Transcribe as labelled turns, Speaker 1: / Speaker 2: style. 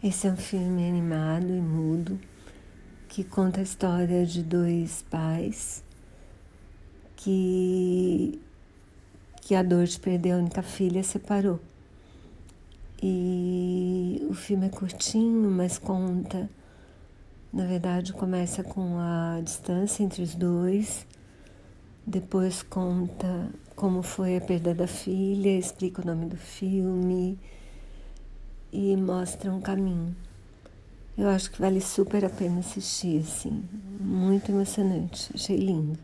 Speaker 1: Esse é um filme animado e mudo que conta a história de dois pais que, que a dor de perder a única filha separou. E o filme é curtinho, mas conta. Na verdade, começa com a distância entre os dois, depois conta como foi a perda da filha, explica o nome do filme e mostra um caminho. Eu acho que vale super a pena assistir, assim. Muito emocionante. Achei lindo.